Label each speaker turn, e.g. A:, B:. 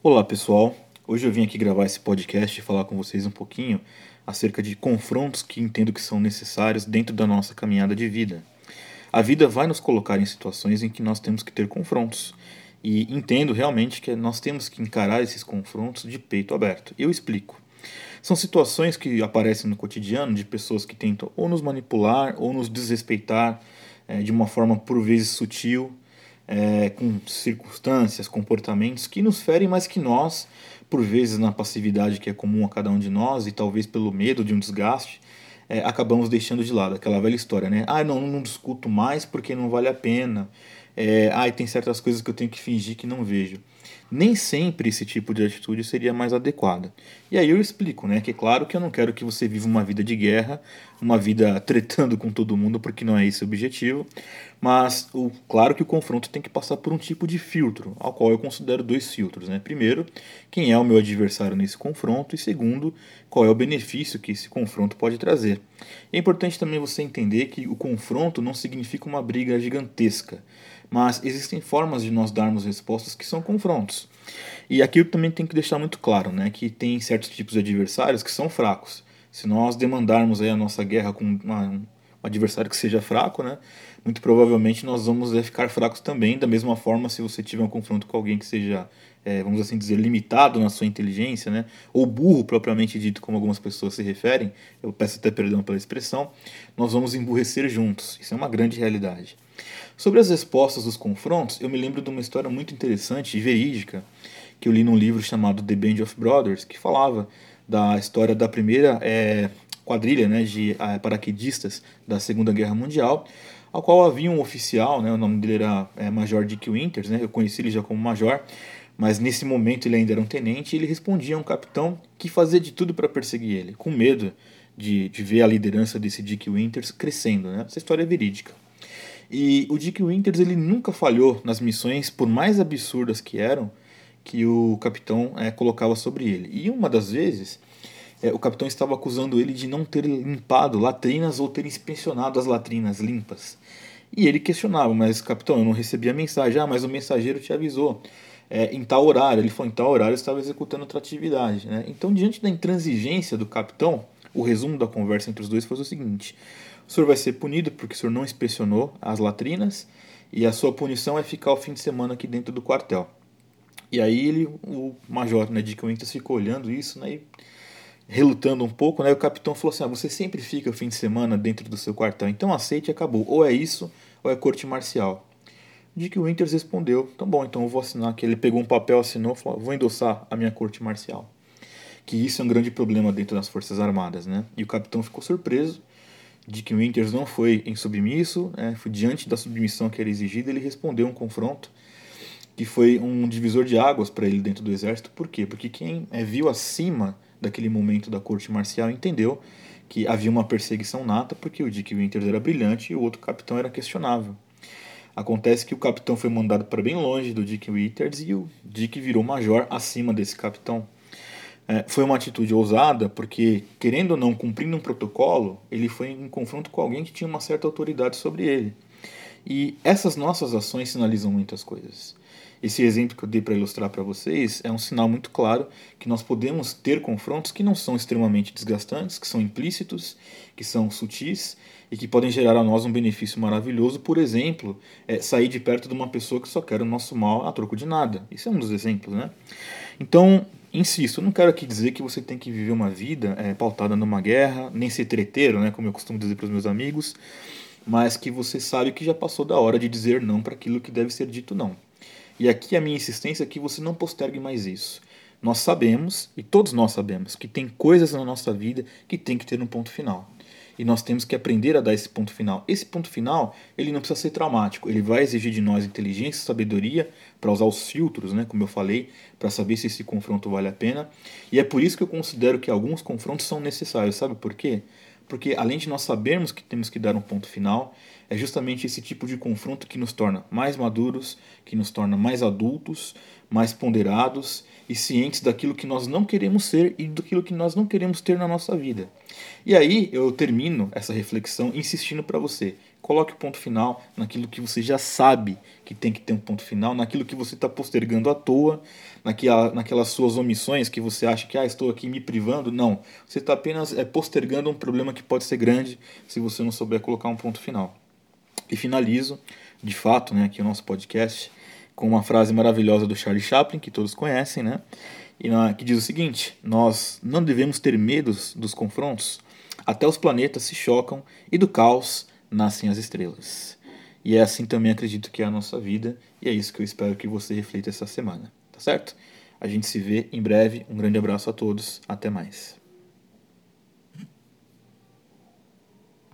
A: Olá pessoal, hoje eu vim aqui gravar esse podcast e falar com vocês um pouquinho acerca de confrontos que entendo que são necessários dentro da nossa caminhada de vida. A vida vai nos colocar em situações em que nós temos que ter confrontos e entendo realmente que nós temos que encarar esses confrontos de peito aberto. Eu explico. São situações que aparecem no cotidiano de pessoas que tentam ou nos manipular ou nos desrespeitar é, de uma forma por vezes sutil é, com circunstâncias, comportamentos que nos ferem, mas que nós, por vezes na passividade que é comum a cada um de nós e talvez pelo medo de um desgaste, é, acabamos deixando de lado aquela velha história, né? Ah, não, não discuto mais porque não vale a pena. É, ah, tem certas coisas que eu tenho que fingir que não vejo nem sempre esse tipo de atitude seria mais adequada. E aí eu explico, né, que é claro que eu não quero que você viva uma vida de guerra, uma vida tretando com todo mundo, porque não é esse o objetivo, mas o, claro que o confronto tem que passar por um tipo de filtro, ao qual eu considero dois filtros, né? Primeiro, quem é o meu adversário nesse confronto e segundo, qual é o benefício que esse confronto pode trazer. é importante também você entender que o confronto não significa uma briga gigantesca mas existem formas de nós darmos respostas que são confrontos. E aqui também tenho que deixar muito claro né, que tem certos tipos de adversários que são fracos. Se nós demandarmos aí a nossa guerra com uma, um adversário que seja fraco, né, muito provavelmente nós vamos é, ficar fracos também. Da mesma forma, se você tiver um confronto com alguém que seja, é, vamos assim dizer, limitado na sua inteligência, né, ou burro propriamente dito, como algumas pessoas se referem, eu peço até perdão pela expressão, nós vamos emburrecer juntos. Isso é uma grande realidade. Sobre as respostas dos confrontos, eu me lembro de uma história muito interessante e verídica que eu li num livro chamado The Band of Brothers, que falava da história da primeira é, quadrilha né, de é, paraquedistas da Segunda Guerra Mundial, ao qual havia um oficial, né, o nome dele era é, Major Dick Winters, né, eu conheci ele já como Major, mas nesse momento ele ainda era um tenente e ele respondia a um capitão que fazia de tudo para perseguir ele, com medo de, de ver a liderança desse Dick Winters crescendo. Né? Essa história é verídica. E o Dick Winters ele nunca falhou nas missões, por mais absurdas que eram, que o capitão é, colocava sobre ele. E uma das vezes, é, o capitão estava acusando ele de não ter limpado latrinas ou ter inspecionado as latrinas limpas. E ele questionava, mas capitão, eu não recebi a mensagem. Ah, mas o mensageiro te avisou. É, em tal horário, ele falou, em tal horário eu estava executando outra atividade. Né? Então, diante da intransigência do capitão, o resumo da conversa entre os dois foi o seguinte: o senhor vai ser punido porque o senhor não inspecionou as latrinas e a sua punição é ficar o fim de semana aqui dentro do quartel. E aí ele, o major né, Dick Winters ficou olhando isso, né, e relutando um pouco, né, o capitão falou assim, ah, você sempre fica o fim de semana dentro do seu quartel, então aceite e acabou. Ou é isso, ou é corte marcial. Dick Winters respondeu, então bom, então eu vou assinar aqui. Ele pegou um papel, assinou, falou, vou endossar a minha corte marcial. Que isso é um grande problema dentro das Forças Armadas, né? E o capitão ficou surpreso de que Winters não foi insubmisso, né, foi diante da submissão que era exigida, ele respondeu um confronto que foi um divisor de águas para ele dentro do exército. Por quê? Porque quem é, viu acima daquele momento da corte marcial entendeu que havia uma perseguição nata porque o Dick Winters era brilhante e o outro capitão era questionável. Acontece que o capitão foi mandado para bem longe do Dick Winters e o Dick virou major acima desse capitão é, foi uma atitude ousada, porque, querendo ou não, cumprindo um protocolo, ele foi em confronto com alguém que tinha uma certa autoridade sobre ele. E essas nossas ações sinalizam muitas coisas. Esse exemplo que eu dei para ilustrar para vocês é um sinal muito claro que nós podemos ter confrontos que não são extremamente desgastantes, que são implícitos, que são sutis e que podem gerar a nós um benefício maravilhoso. Por exemplo, é sair de perto de uma pessoa que só quer o nosso mal a troco de nada. Isso é um dos exemplos, né? Então, Insisto, eu não quero aqui dizer que você tem que viver uma vida é, pautada numa guerra, nem ser treteiro, né, como eu costumo dizer para os meus amigos, mas que você sabe que já passou da hora de dizer não para aquilo que deve ser dito não. E aqui a minha insistência é que você não postergue mais isso. Nós sabemos, e todos nós sabemos, que tem coisas na nossa vida que tem que ter um ponto final e nós temos que aprender a dar esse ponto final. Esse ponto final, ele não precisa ser traumático, ele vai exigir de nós inteligência, sabedoria para usar os filtros, né, como eu falei, para saber se esse confronto vale a pena. E é por isso que eu considero que alguns confrontos são necessários, sabe por quê? Porque além de nós sabermos que temos que dar um ponto final, é justamente esse tipo de confronto que nos torna mais maduros, que nos torna mais adultos, mais ponderados e cientes daquilo que nós não queremos ser e daquilo que nós não queremos ter na nossa vida. E aí eu termino essa reflexão insistindo para você: Coloque o ponto final naquilo que você já sabe que tem que ter um ponto final, naquilo que você está postergando à toa, naquela, naquelas suas omissões que você acha que ah, estou aqui me privando. Não. Você está apenas é, postergando um problema que pode ser grande se você não souber colocar um ponto final. E finalizo, de fato, né, aqui o nosso podcast com uma frase maravilhosa do Charlie Chaplin, que todos conhecem, né? E na, que diz o seguinte: Nós não devemos ter medos dos confrontos, até os planetas se chocam e do caos nascem as estrelas. E é assim também acredito que é a nossa vida, e é isso que eu espero que você reflita essa semana, tá certo? A gente se vê em breve. Um grande abraço a todos. Até mais.